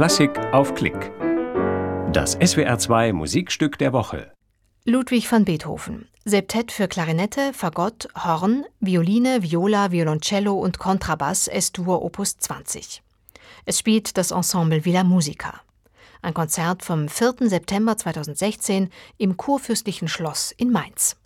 Klassik auf Klick. Das SWR2 Musikstück der Woche. Ludwig van Beethoven. Septett für Klarinette, Fagott, Horn, Violine, Viola, Violoncello und Kontrabass S-Dur Opus 20. Es spielt das Ensemble Villa Musica. Ein Konzert vom 4. September 2016 im Kurfürstlichen Schloss in Mainz.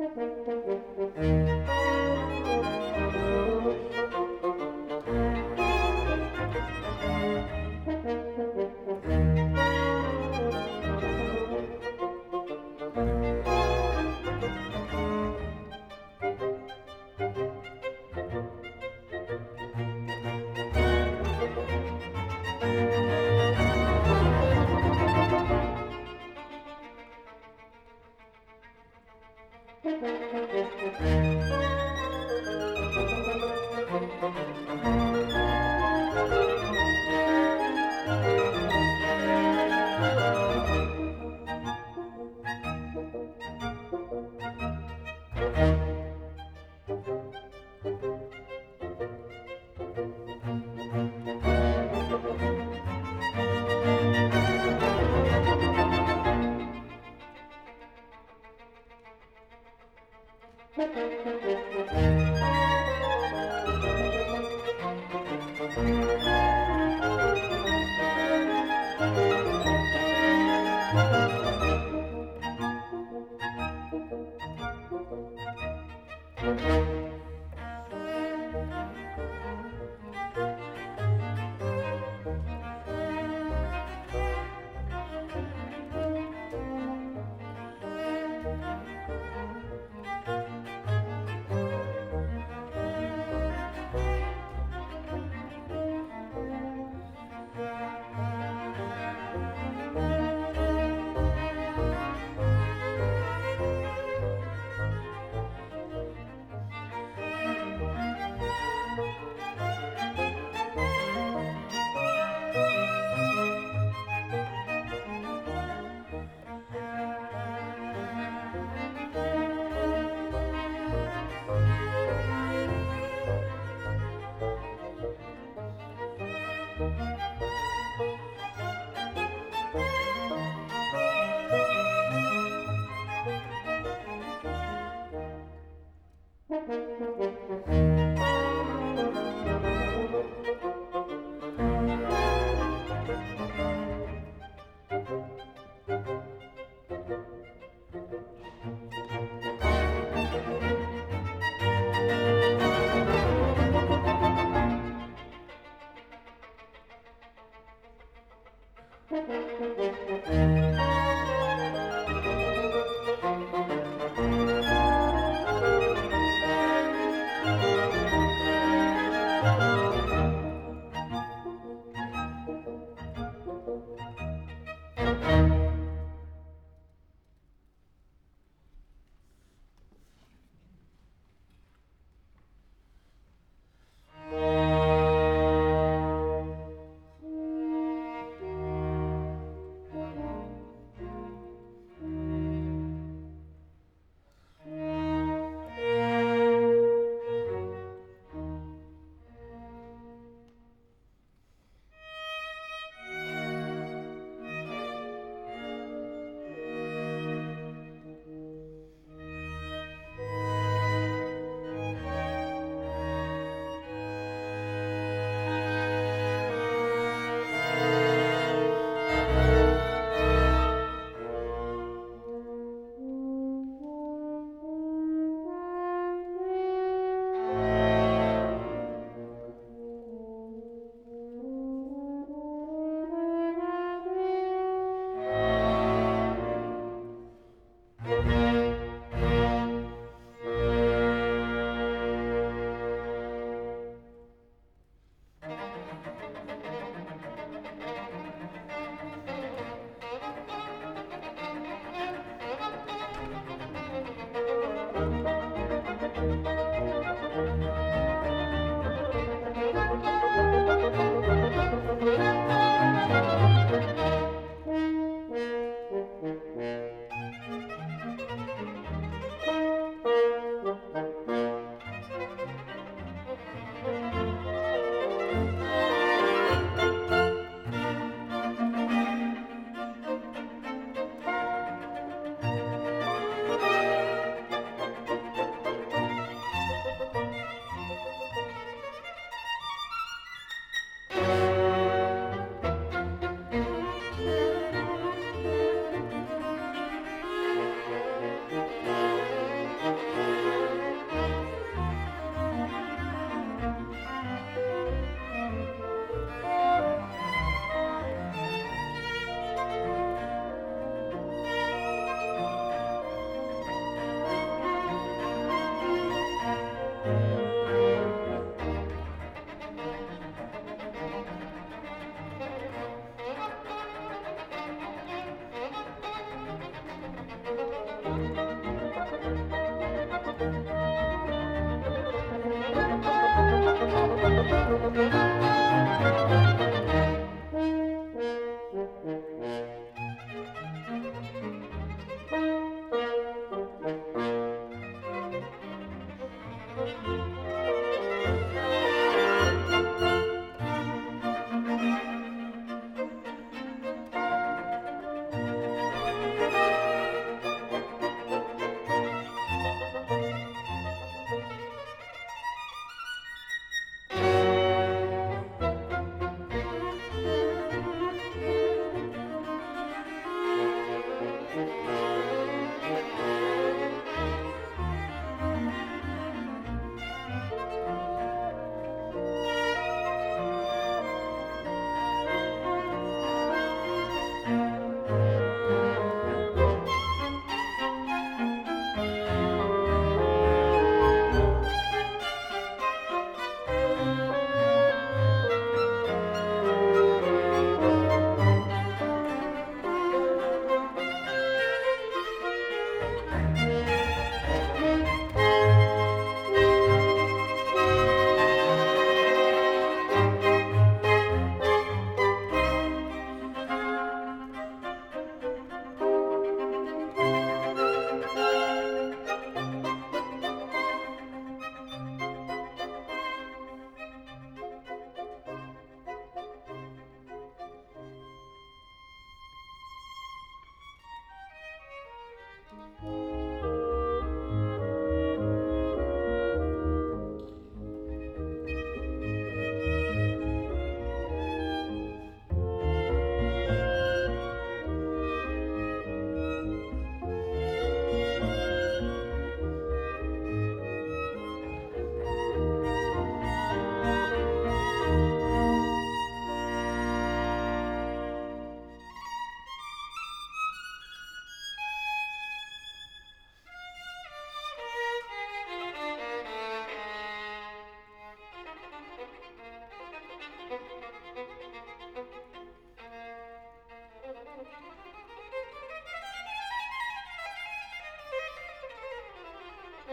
Música